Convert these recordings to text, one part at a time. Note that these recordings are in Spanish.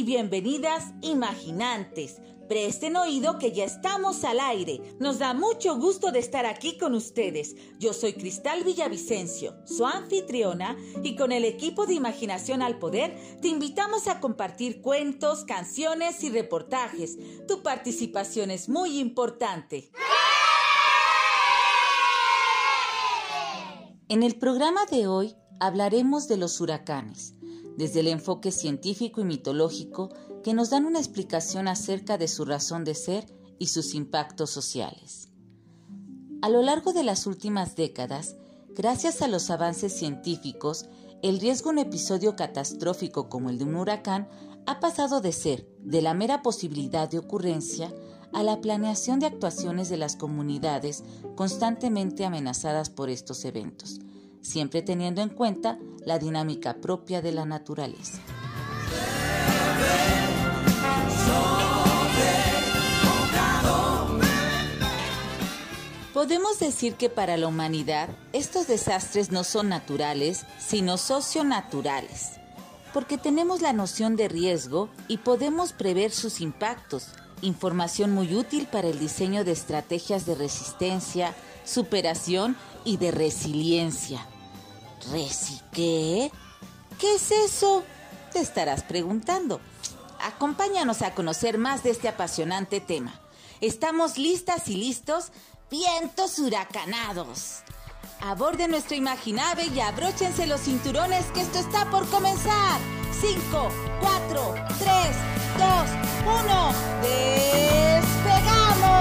Y bienvenidas imaginantes. Presten oído que ya estamos al aire. Nos da mucho gusto de estar aquí con ustedes. Yo soy Cristal Villavicencio, su anfitriona, y con el equipo de Imaginación al Poder te invitamos a compartir cuentos, canciones y reportajes. Tu participación es muy importante. En el programa de hoy hablaremos de los huracanes desde el enfoque científico y mitológico que nos dan una explicación acerca de su razón de ser y sus impactos sociales. A lo largo de las últimas décadas, gracias a los avances científicos, el riesgo de un episodio catastrófico como el de un huracán ha pasado de ser de la mera posibilidad de ocurrencia a la planeación de actuaciones de las comunidades constantemente amenazadas por estos eventos, siempre teniendo en cuenta la dinámica propia de la naturaleza. Podemos decir que para la humanidad estos desastres no son naturales, sino socionaturales, porque tenemos la noción de riesgo y podemos prever sus impactos, información muy útil para el diseño de estrategias de resistencia, superación y de resiliencia. ¿Resi qué? ¿Qué es eso? Te estarás preguntando. Acompáñanos a conocer más de este apasionante tema. Estamos listas y listos, vientos huracanados. Aborden nuestro imaginave y abróchense los cinturones que esto está por comenzar. 5, 4, 3, 2, 1. ¡Despegamos!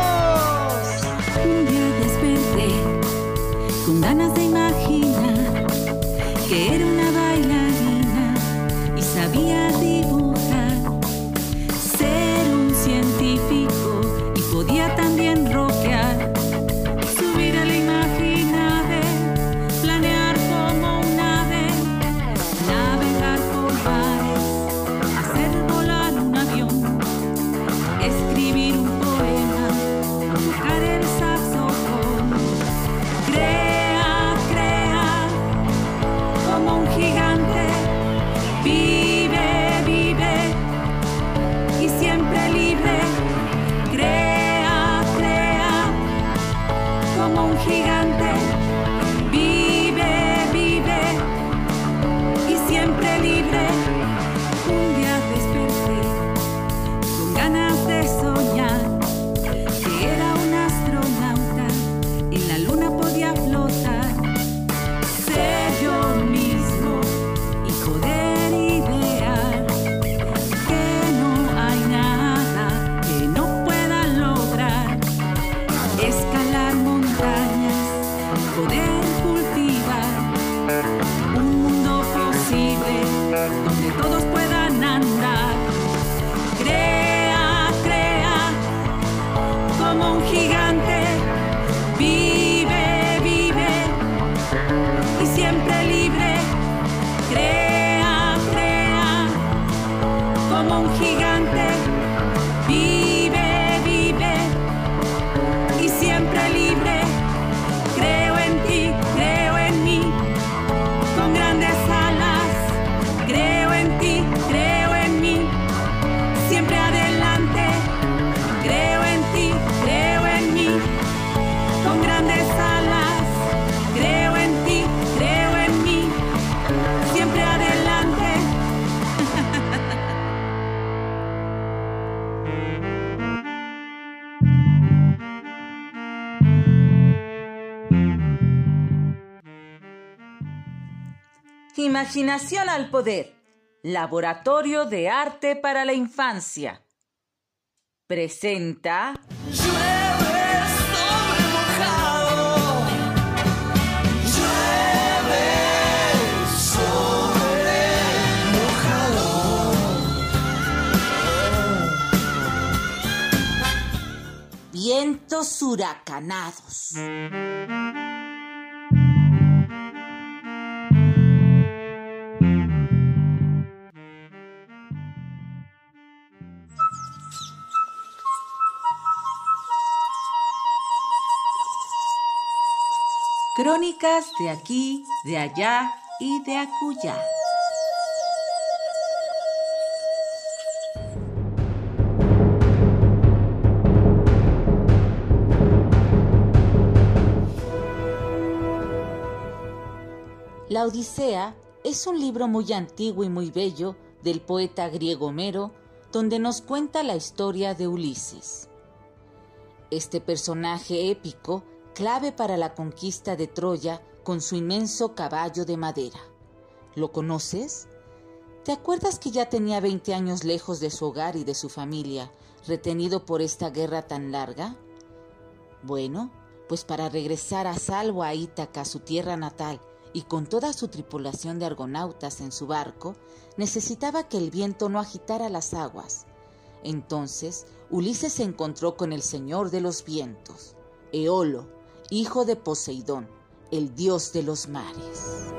Imaginación al poder. Laboratorio de Arte para la Infancia. Presenta. Vientos huracanados. Crónicas de aquí, de allá y de acullá. La Odisea es un libro muy antiguo y muy bello del poeta griego Homero, donde nos cuenta la historia de Ulises. Este personaje épico clave para la conquista de Troya con su inmenso caballo de madera. ¿Lo conoces? ¿Te acuerdas que ya tenía 20 años lejos de su hogar y de su familia, retenido por esta guerra tan larga? Bueno, pues para regresar a salvo a Ítaca, su tierra natal, y con toda su tripulación de argonautas en su barco, necesitaba que el viento no agitara las aguas. Entonces Ulises se encontró con el Señor de los vientos, Eolo, hijo de Poseidón, el dios de los mares.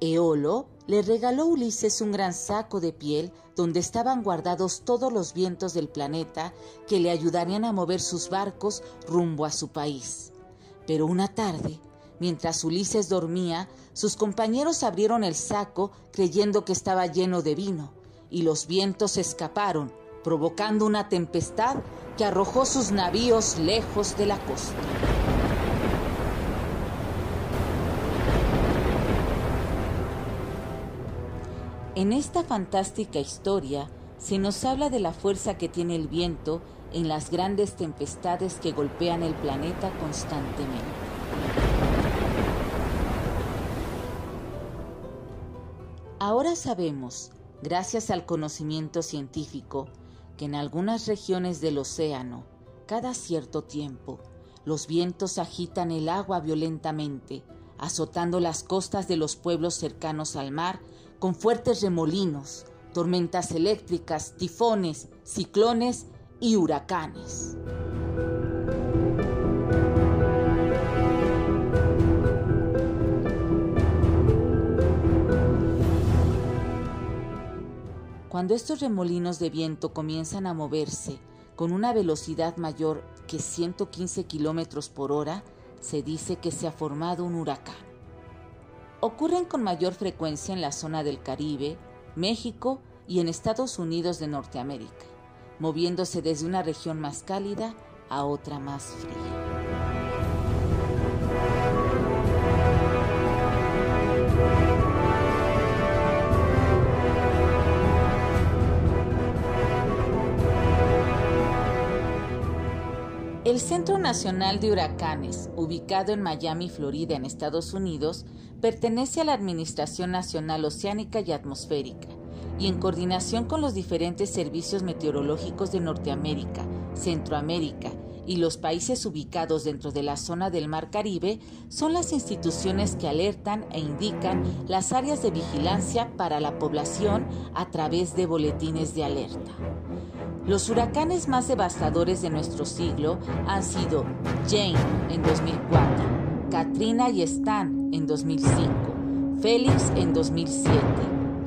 Eolo le regaló a Ulises un gran saco de piel donde estaban guardados todos los vientos del planeta que le ayudarían a mover sus barcos rumbo a su país. Pero una tarde, mientras Ulises dormía, sus compañeros abrieron el saco creyendo que estaba lleno de vino, y los vientos escaparon, provocando una tempestad que arrojó sus navíos lejos de la costa. En esta fantástica historia se nos habla de la fuerza que tiene el viento en las grandes tempestades que golpean el planeta constantemente. Ahora sabemos, gracias al conocimiento científico, que en algunas regiones del océano, cada cierto tiempo, los vientos agitan el agua violentamente, azotando las costas de los pueblos cercanos al mar con fuertes remolinos, tormentas eléctricas, tifones, ciclones y huracanes. Cuando estos remolinos de viento comienzan a moverse con una velocidad mayor que 115 kilómetros por hora, se dice que se ha formado un huracán ocurren con mayor frecuencia en la zona del Caribe, México y en Estados Unidos de Norteamérica, moviéndose desde una región más cálida a otra más fría. El Centro Nacional de Huracanes, ubicado en Miami, Florida, en Estados Unidos, pertenece a la Administración Nacional Oceánica y Atmosférica y en coordinación con los diferentes servicios meteorológicos de Norteamérica, Centroamérica y los países ubicados dentro de la zona del Mar Caribe, son las instituciones que alertan e indican las áreas de vigilancia para la población a través de boletines de alerta. Los huracanes más devastadores de nuestro siglo han sido Jane en 2004, Katrina y Stan en 2005, Félix en 2007,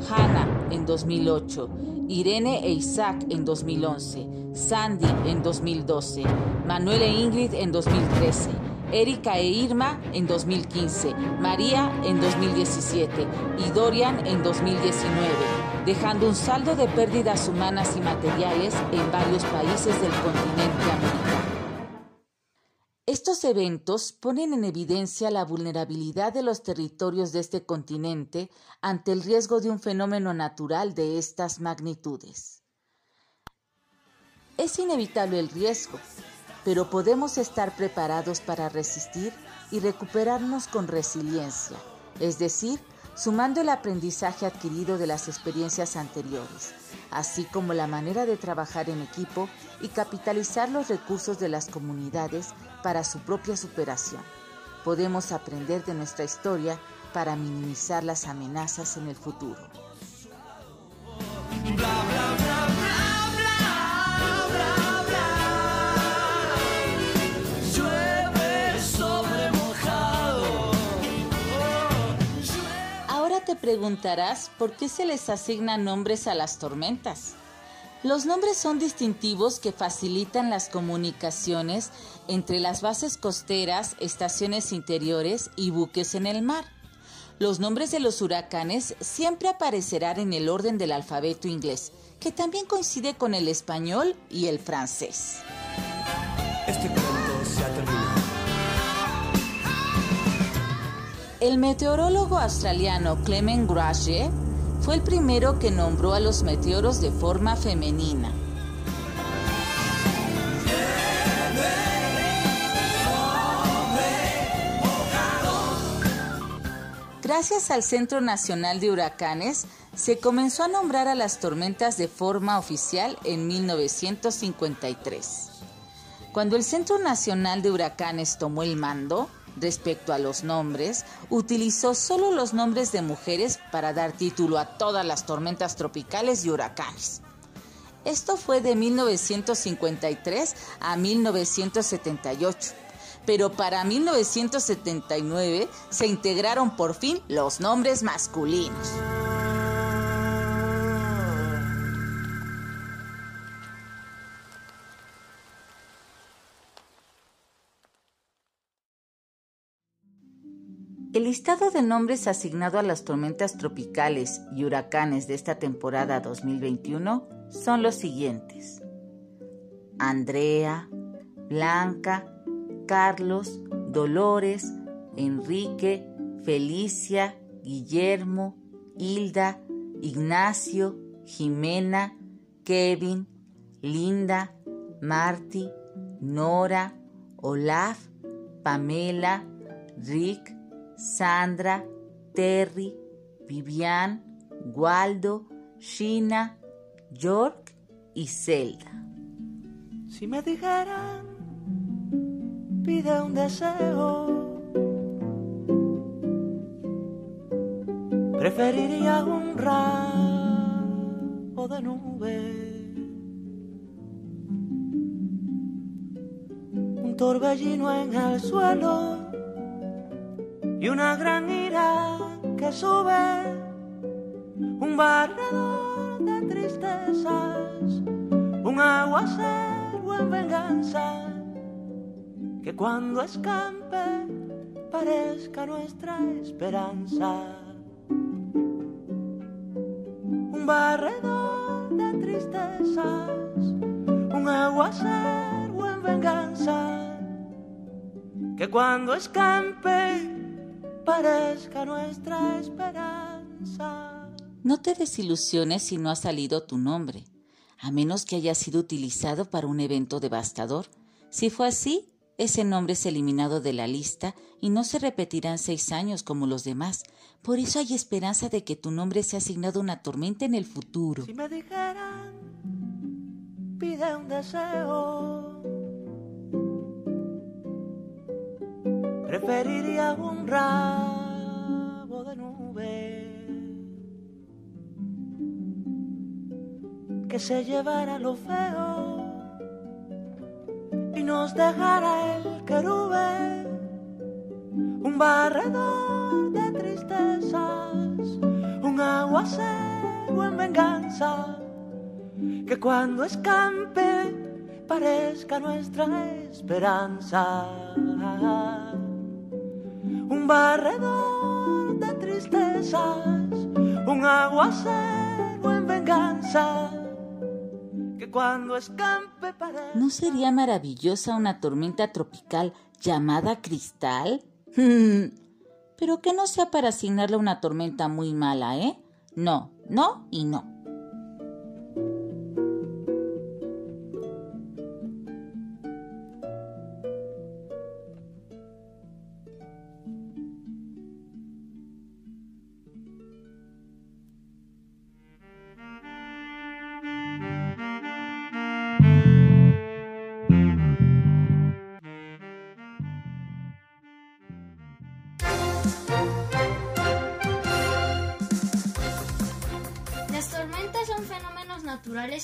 Hannah en 2008, Irene e Isaac en 2011, Sandy en 2012, Manuel e Ingrid en 2013, Erika e Irma en 2015, María en 2017 y Dorian en 2019 dejando un saldo de pérdidas humanas y materiales en varios países del continente americano. Estos eventos ponen en evidencia la vulnerabilidad de los territorios de este continente ante el riesgo de un fenómeno natural de estas magnitudes. Es inevitable el riesgo, pero podemos estar preparados para resistir y recuperarnos con resiliencia, es decir, sumando el aprendizaje adquirido de las experiencias anteriores, así como la manera de trabajar en equipo y capitalizar los recursos de las comunidades para su propia superación. Podemos aprender de nuestra historia para minimizar las amenazas en el futuro. Preguntarás por qué se les asignan nombres a las tormentas. Los nombres son distintivos que facilitan las comunicaciones entre las bases costeras, estaciones interiores y buques en el mar. Los nombres de los huracanes siempre aparecerán en el orden del alfabeto inglés, que también coincide con el español y el francés. Este cuento se ha terminado. El meteorólogo australiano Clement Grosje fue el primero que nombró a los meteoros de forma femenina. Gracias al Centro Nacional de Huracanes, se comenzó a nombrar a las tormentas de forma oficial en 1953. Cuando el Centro Nacional de Huracanes tomó el mando, respecto a los nombres, utilizó solo los nombres de mujeres para dar título a todas las tormentas tropicales y huracanes. Esto fue de 1953 a 1978 pero para 1979 se integraron por fin los nombres masculinos. Listado de nombres asignado a las tormentas tropicales y huracanes de esta temporada 2021 son los siguientes. Andrea, Blanca, Carlos, Dolores, Enrique, Felicia, Guillermo, Hilda, Ignacio, Jimena, Kevin, Linda, Marty, Nora, Olaf, Pamela, Rick, Sandra, Terry, Vivian, Waldo, Shina, York y Zelda. Si me dijeran, pide un deseo. Preferiría un ramo de nube. Un torbellino en el suelo y una gran ira que sube, un barredor de tristezas, un aguacero en venganza, que cuando escampe parezca nuestra esperanza. Un barredor de tristezas, un aguacero en venganza, que cuando escampe parezca nuestra esperanza. No te desilusiones si no ha salido tu nombre, a menos que haya sido utilizado para un evento devastador. Si fue así, ese nombre es eliminado de la lista y no se repetirá en seis años como los demás. Por eso hay esperanza de que tu nombre sea asignado a una tormenta en el futuro. Si me dijeran, pide un deseo. Preferiría un rabo de nube que se llevara lo feo y nos dejara el querube un barredor de tristezas, un aguacero en venganza que cuando escampe parezca nuestra esperanza. Un barredor de tristezas, un aguacero en venganza que cuando escampe parezca ¿No sería maravillosa una tormenta tropical llamada Cristal? Pero que no sea para asignarle una tormenta muy mala, ¿eh? No, no y no.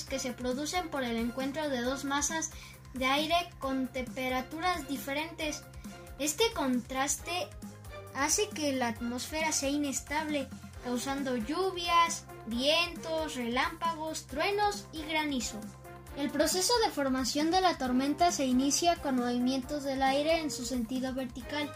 Que se producen por el encuentro de dos masas de aire con temperaturas diferentes. Este contraste hace que la atmósfera sea inestable, causando lluvias, vientos, relámpagos, truenos y granizo. El proceso de formación de la tormenta se inicia con movimientos del aire en su sentido vertical.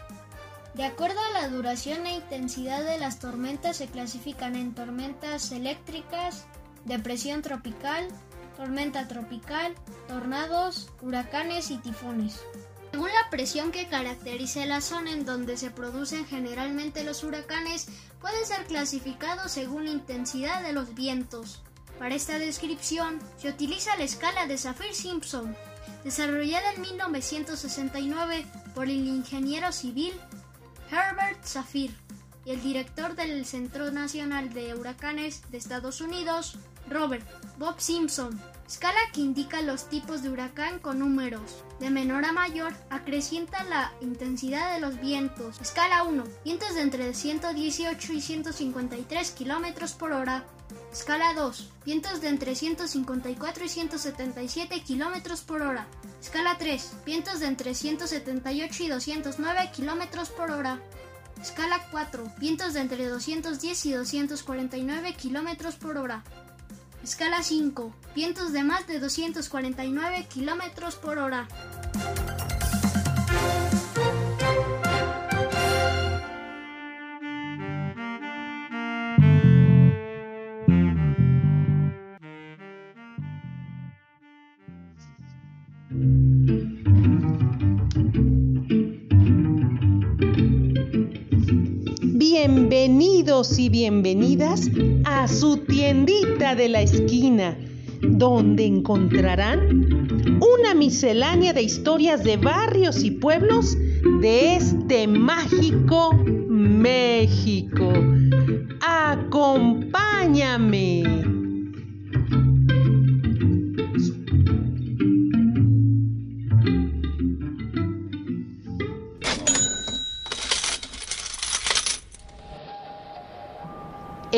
De acuerdo a la duración e intensidad de las tormentas se clasifican en tormentas eléctricas, depresión tropical, tormenta tropical, tornados, huracanes y tifones. Según la presión que caracteriza la zona en donde se producen generalmente los huracanes, puede ser clasificado según la intensidad de los vientos. Para esta descripción se utiliza la escala de Saffir-Simpson, desarrollada en 1969 por el ingeniero civil Herbert Saffir y el director del Centro Nacional de Huracanes de Estados Unidos, Robert Bob Simpson. Escala que indica los tipos de huracán con números. De menor a mayor, acrecienta la intensidad de los vientos. Escala 1. Vientos de entre 118 y 153 km por hora. Escala 2. Vientos de entre 154 y 177 km por hora. Escala 3. Vientos de entre 178 y 209 km por hora. Escala 4. Vientos de entre 210 y 249 km por hora. Escala 5. Vientos de más de 249 km por hora. Bienvenidos y bienvenidas a su tiendita de la esquina, donde encontrarán una miscelánea de historias de barrios y pueblos de este mágico México. Acompáñame.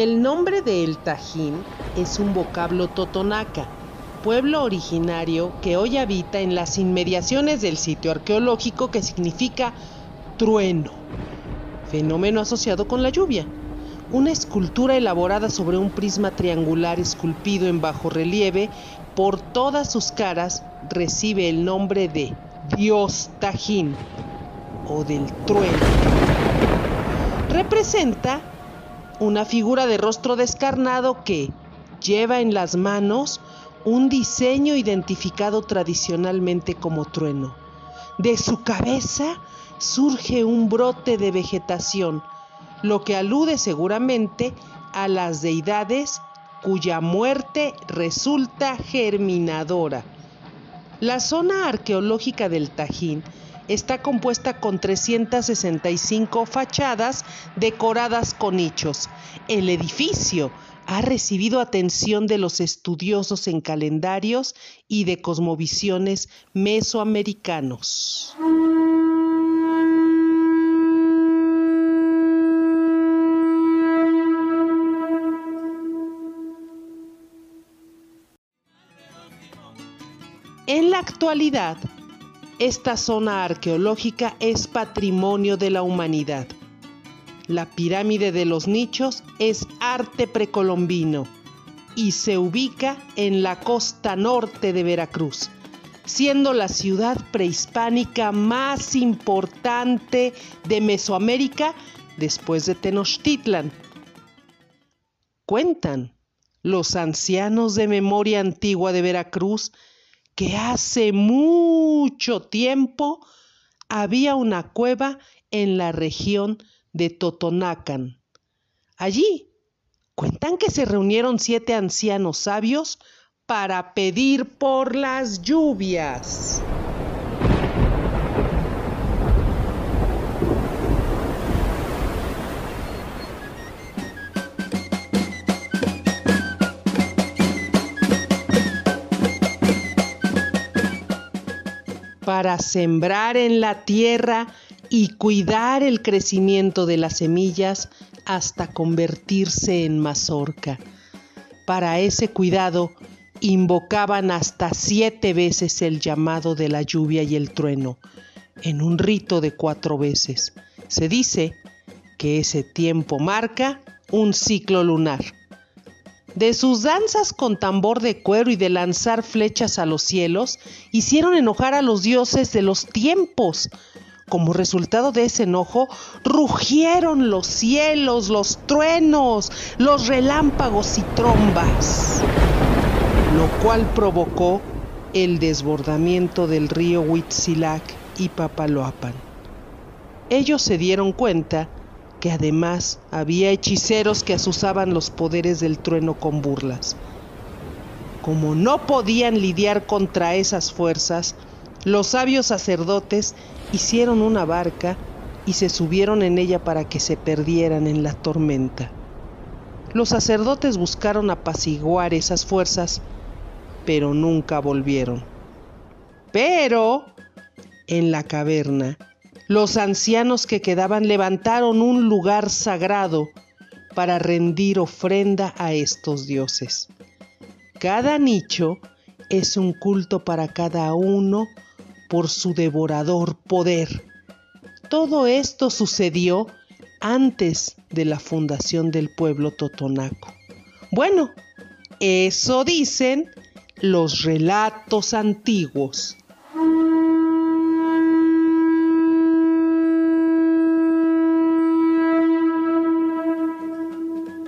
El nombre de El Tajín es un vocablo totonaca, pueblo originario que hoy habita en las inmediaciones del sitio arqueológico que significa trueno, fenómeno asociado con la lluvia. Una escultura elaborada sobre un prisma triangular esculpido en bajo relieve por todas sus caras recibe el nombre de Dios Tajín o del trueno. Representa una figura de rostro descarnado que lleva en las manos un diseño identificado tradicionalmente como trueno. De su cabeza surge un brote de vegetación, lo que alude seguramente a las deidades cuya muerte resulta germinadora. La zona arqueológica del Tajín está compuesta con 365 fachadas decoradas con nichos. El edificio ha recibido atención de los estudiosos en calendarios y de cosmovisiones mesoamericanos. En la actualidad, esta zona arqueológica es patrimonio de la humanidad. La pirámide de los nichos es arte precolombino y se ubica en la costa norte de Veracruz, siendo la ciudad prehispánica más importante de Mesoamérica después de Tenochtitlan. Cuentan los ancianos de memoria antigua de Veracruz que hace mucho tiempo había una cueva en la región de Totonacan. Allí cuentan que se reunieron siete ancianos sabios para pedir por las lluvias. Para sembrar en la tierra y cuidar el crecimiento de las semillas hasta convertirse en mazorca. Para ese cuidado invocaban hasta siete veces el llamado de la lluvia y el trueno, en un rito de cuatro veces. Se dice que ese tiempo marca un ciclo lunar. De sus danzas con tambor de cuero y de lanzar flechas a los cielos, hicieron enojar a los dioses de los tiempos, como resultado de ese enojo, rugieron los cielos, los truenos, los relámpagos y trombas, lo cual provocó el desbordamiento del río Huitzilac y Papaloapan. Ellos se dieron cuenta que además había hechiceros que asusaban los poderes del trueno con burlas. Como no podían lidiar contra esas fuerzas, los sabios sacerdotes hicieron una barca y se subieron en ella para que se perdieran en la tormenta. Los sacerdotes buscaron apaciguar esas fuerzas, pero nunca volvieron. Pero en la caverna, los ancianos que quedaban levantaron un lugar sagrado para rendir ofrenda a estos dioses. Cada nicho es un culto para cada uno por su devorador poder. Todo esto sucedió antes de la fundación del pueblo totonaco. Bueno, eso dicen los relatos antiguos.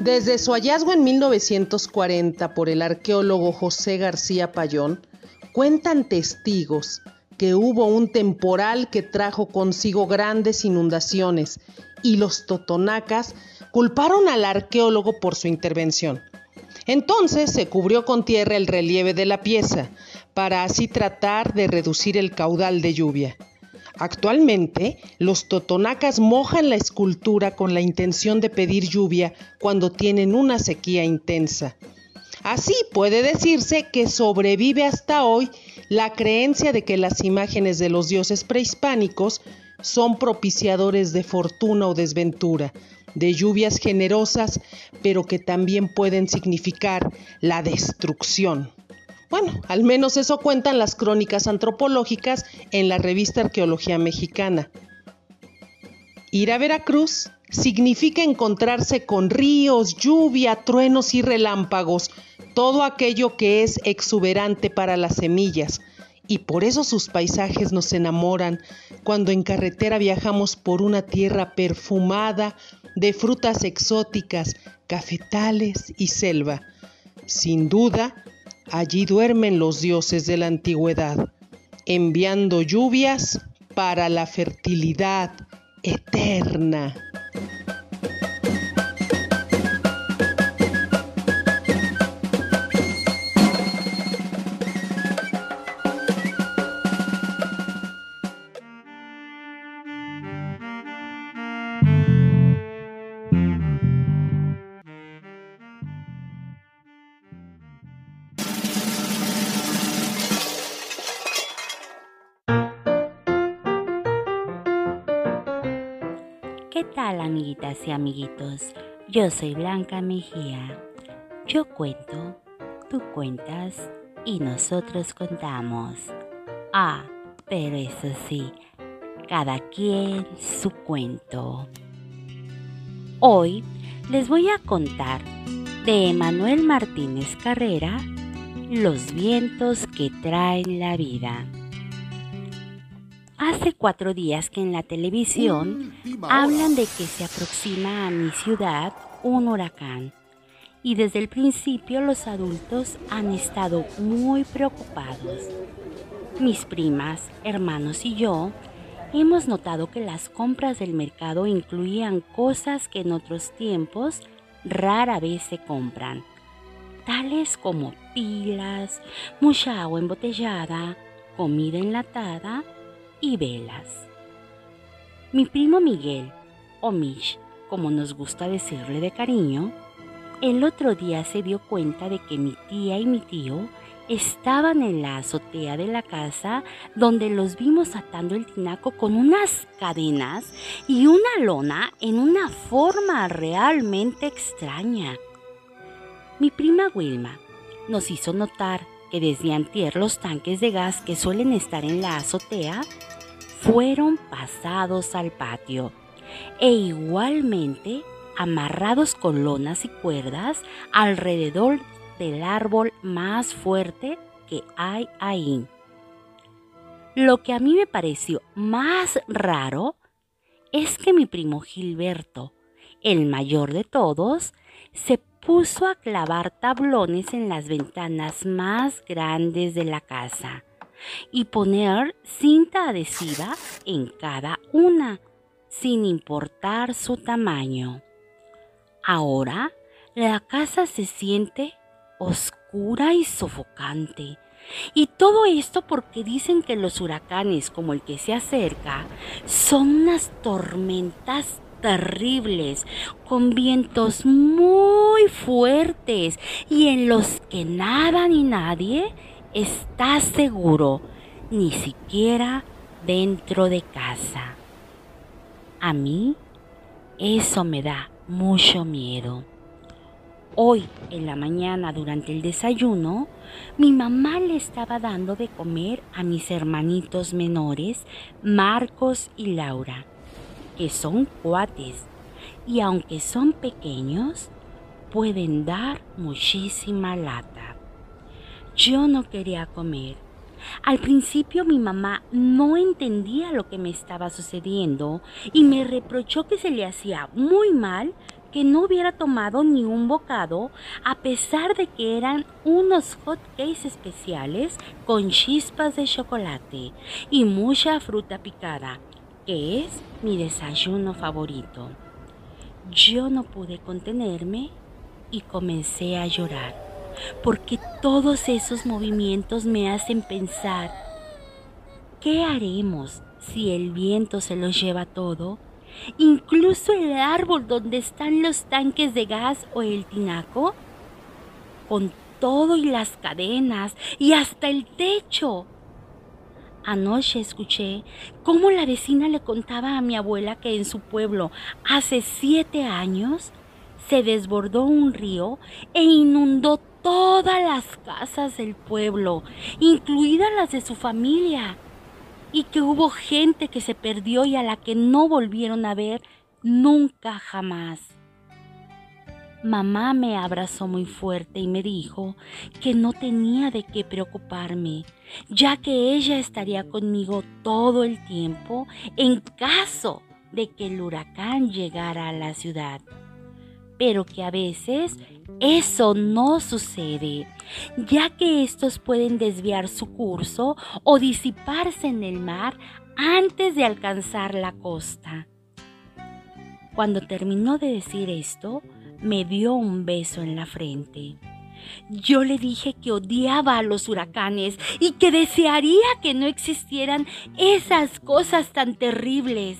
Desde su hallazgo en 1940 por el arqueólogo José García Payón, cuentan testigos que hubo un temporal que trajo consigo grandes inundaciones y los totonacas culparon al arqueólogo por su intervención. Entonces se cubrió con tierra el relieve de la pieza para así tratar de reducir el caudal de lluvia. Actualmente, los totonacas mojan la escultura con la intención de pedir lluvia cuando tienen una sequía intensa. Así puede decirse que sobrevive hasta hoy la creencia de que las imágenes de los dioses prehispánicos son propiciadores de fortuna o desventura, de lluvias generosas, pero que también pueden significar la destrucción. Bueno, al menos eso cuentan las crónicas antropológicas en la revista Arqueología Mexicana. Ir a Veracruz significa encontrarse con ríos, lluvia, truenos y relámpagos, todo aquello que es exuberante para las semillas. Y por eso sus paisajes nos enamoran cuando en carretera viajamos por una tierra perfumada de frutas exóticas, cafetales y selva. Sin duda, Allí duermen los dioses de la antigüedad, enviando lluvias para la fertilidad eterna. ¿Qué tal amiguitas y amiguitos? Yo soy Blanca Mejía. Yo cuento, tú cuentas y nosotros contamos. Ah, pero eso sí, cada quien su cuento. Hoy les voy a contar de Emanuel Martínez Carrera, Los vientos que traen la vida. Hace cuatro días que en la televisión hablan de que se aproxima a mi ciudad un huracán. Y desde el principio los adultos han estado muy preocupados. Mis primas, hermanos y yo hemos notado que las compras del mercado incluían cosas que en otros tiempos rara vez se compran, tales como pilas, mucha agua embotellada, comida enlatada, y velas. Mi primo Miguel, o Mish, como nos gusta decirle de cariño, el otro día se dio cuenta de que mi tía y mi tío estaban en la azotea de la casa donde los vimos atando el tinaco con unas cadenas y una lona en una forma realmente extraña. Mi prima Wilma nos hizo notar que desde antier los tanques de gas que suelen estar en la azotea fueron pasados al patio e igualmente amarrados con lonas y cuerdas alrededor del árbol más fuerte que hay ahí. Lo que a mí me pareció más raro es que mi primo Gilberto, el mayor de todos, se puso a clavar tablones en las ventanas más grandes de la casa y poner cinta adhesiva en cada una, sin importar su tamaño. Ahora la casa se siente oscura y sofocante. Y todo esto porque dicen que los huracanes como el que se acerca son unas tormentas terribles, con vientos muy fuertes y en los que nada ni nadie está seguro, ni siquiera dentro de casa. A mí eso me da mucho miedo. Hoy en la mañana durante el desayuno, mi mamá le estaba dando de comer a mis hermanitos menores, Marcos y Laura, que son cuates y aunque son pequeños, pueden dar muchísima lata. Yo no quería comer. Al principio mi mamá no entendía lo que me estaba sucediendo y me reprochó que se le hacía muy mal que no hubiera tomado ni un bocado a pesar de que eran unos hot cakes especiales con chispas de chocolate y mucha fruta picada, es mi desayuno favorito. Yo no pude contenerme y comencé a llorar, porque todos esos movimientos me hacen pensar, ¿qué haremos si el viento se los lleva todo? incluso el árbol donde están los tanques de gas o el tinaco, con todo y las cadenas y hasta el techo. Anoche escuché cómo la vecina le contaba a mi abuela que en su pueblo hace siete años se desbordó un río e inundó todas las casas del pueblo, incluidas las de su familia y que hubo gente que se perdió y a la que no volvieron a ver nunca jamás. Mamá me abrazó muy fuerte y me dijo que no tenía de qué preocuparme, ya que ella estaría conmigo todo el tiempo en caso de que el huracán llegara a la ciudad, pero que a veces eso no sucede, ya que estos pueden desviar su curso o disiparse en el mar antes de alcanzar la costa. Cuando terminó de decir esto, me dio un beso en la frente. Yo le dije que odiaba a los huracanes y que desearía que no existieran esas cosas tan terribles.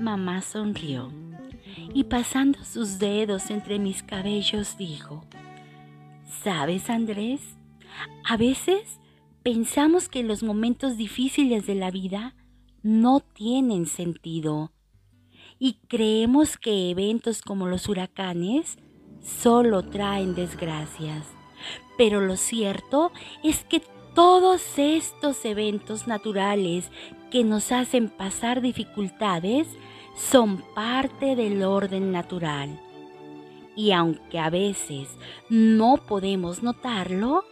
Mamá sonrió y pasando sus dedos entre mis cabellos dijo, ¿sabes Andrés? A veces pensamos que los momentos difíciles de la vida no tienen sentido y creemos que eventos como los huracanes solo traen desgracias. Pero lo cierto es que todos estos eventos naturales que nos hacen pasar dificultades son parte del orden natural. Y aunque a veces no podemos notarlo,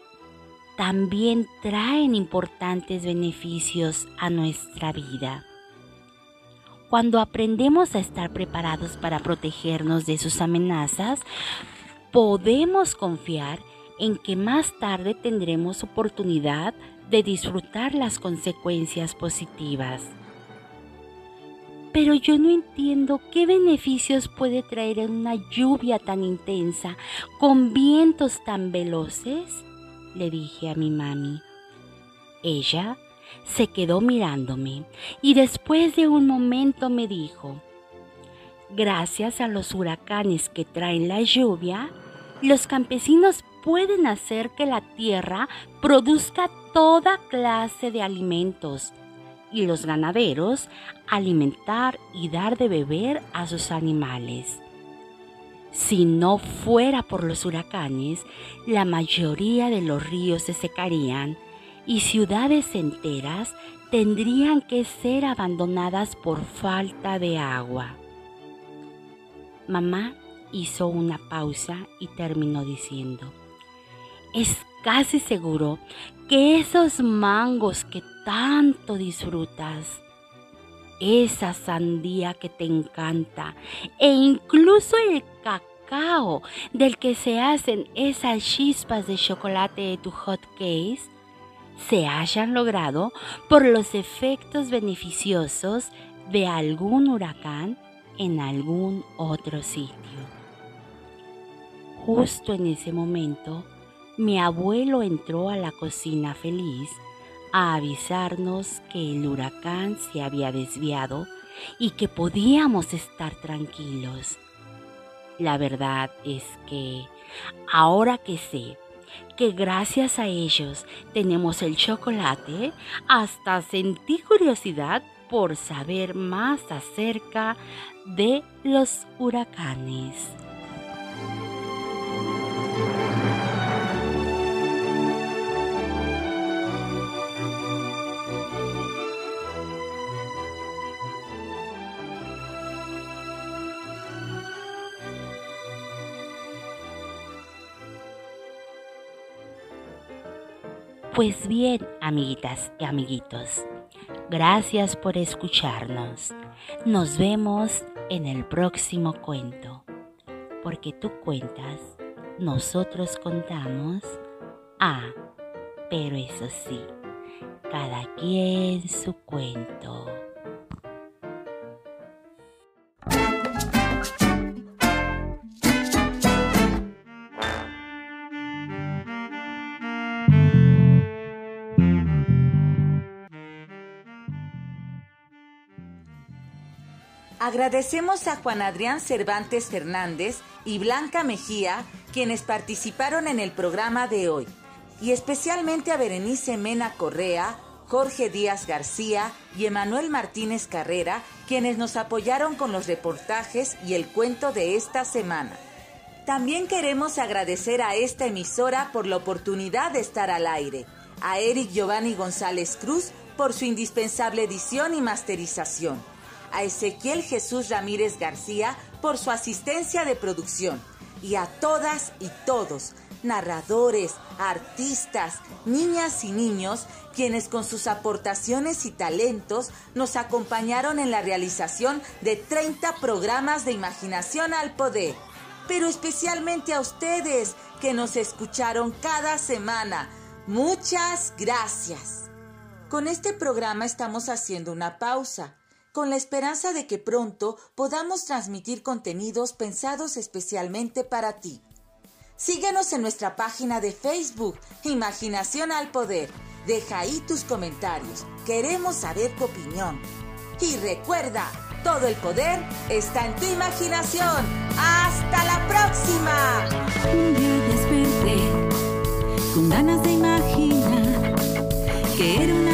también traen importantes beneficios a nuestra vida. Cuando aprendemos a estar preparados para protegernos de sus amenazas, podemos confiar en que más tarde tendremos oportunidad de disfrutar las consecuencias positivas. Pero yo no entiendo qué beneficios puede traer una lluvia tan intensa, con vientos tan veloces, le dije a mi mami. Ella se quedó mirándome y después de un momento me dijo, gracias a los huracanes que traen la lluvia, los campesinos pueden hacer que la tierra produzca toda clase de alimentos y los ganaderos alimentar y dar de beber a sus animales. Si no fuera por los huracanes, la mayoría de los ríos se secarían y ciudades enteras tendrían que ser abandonadas por falta de agua. Mamá hizo una pausa y terminó diciendo, es casi seguro que esos mangos que tanto disfrutas, esa sandía que te encanta e incluso el cacao del que se hacen esas chispas de chocolate de tu hot case se hayan logrado por los efectos beneficiosos de algún huracán en algún otro sitio. Justo en ese momento, mi abuelo entró a la cocina feliz a avisarnos que el huracán se había desviado y que podíamos estar tranquilos. La verdad es que ahora que sé que gracias a ellos tenemos el chocolate, hasta sentí curiosidad por saber más acerca de los huracanes. Pues bien, amiguitas y amiguitos, gracias por escucharnos. Nos vemos en el próximo cuento. Porque tú cuentas, nosotros contamos. Ah, pero eso sí, cada quien su cuento. Agradecemos a Juan Adrián Cervantes Fernández y Blanca Mejía, quienes participaron en el programa de hoy, y especialmente a Berenice Mena Correa, Jorge Díaz García y Emanuel Martínez Carrera, quienes nos apoyaron con los reportajes y el cuento de esta semana. También queremos agradecer a esta emisora por la oportunidad de estar al aire, a Eric Giovanni González Cruz por su indispensable edición y masterización a Ezequiel Jesús Ramírez García por su asistencia de producción y a todas y todos, narradores, artistas, niñas y niños, quienes con sus aportaciones y talentos nos acompañaron en la realización de 30 programas de imaginación al poder. Pero especialmente a ustedes que nos escucharon cada semana. Muchas gracias. Con este programa estamos haciendo una pausa con la esperanza de que pronto podamos transmitir contenidos pensados especialmente para ti. Síguenos en nuestra página de Facebook, Imaginación al Poder. Deja ahí tus comentarios. Queremos saber tu opinión. Y recuerda, todo el poder está en tu imaginación. ¡Hasta la próxima! Un día desperté con ganas de imaginar que era una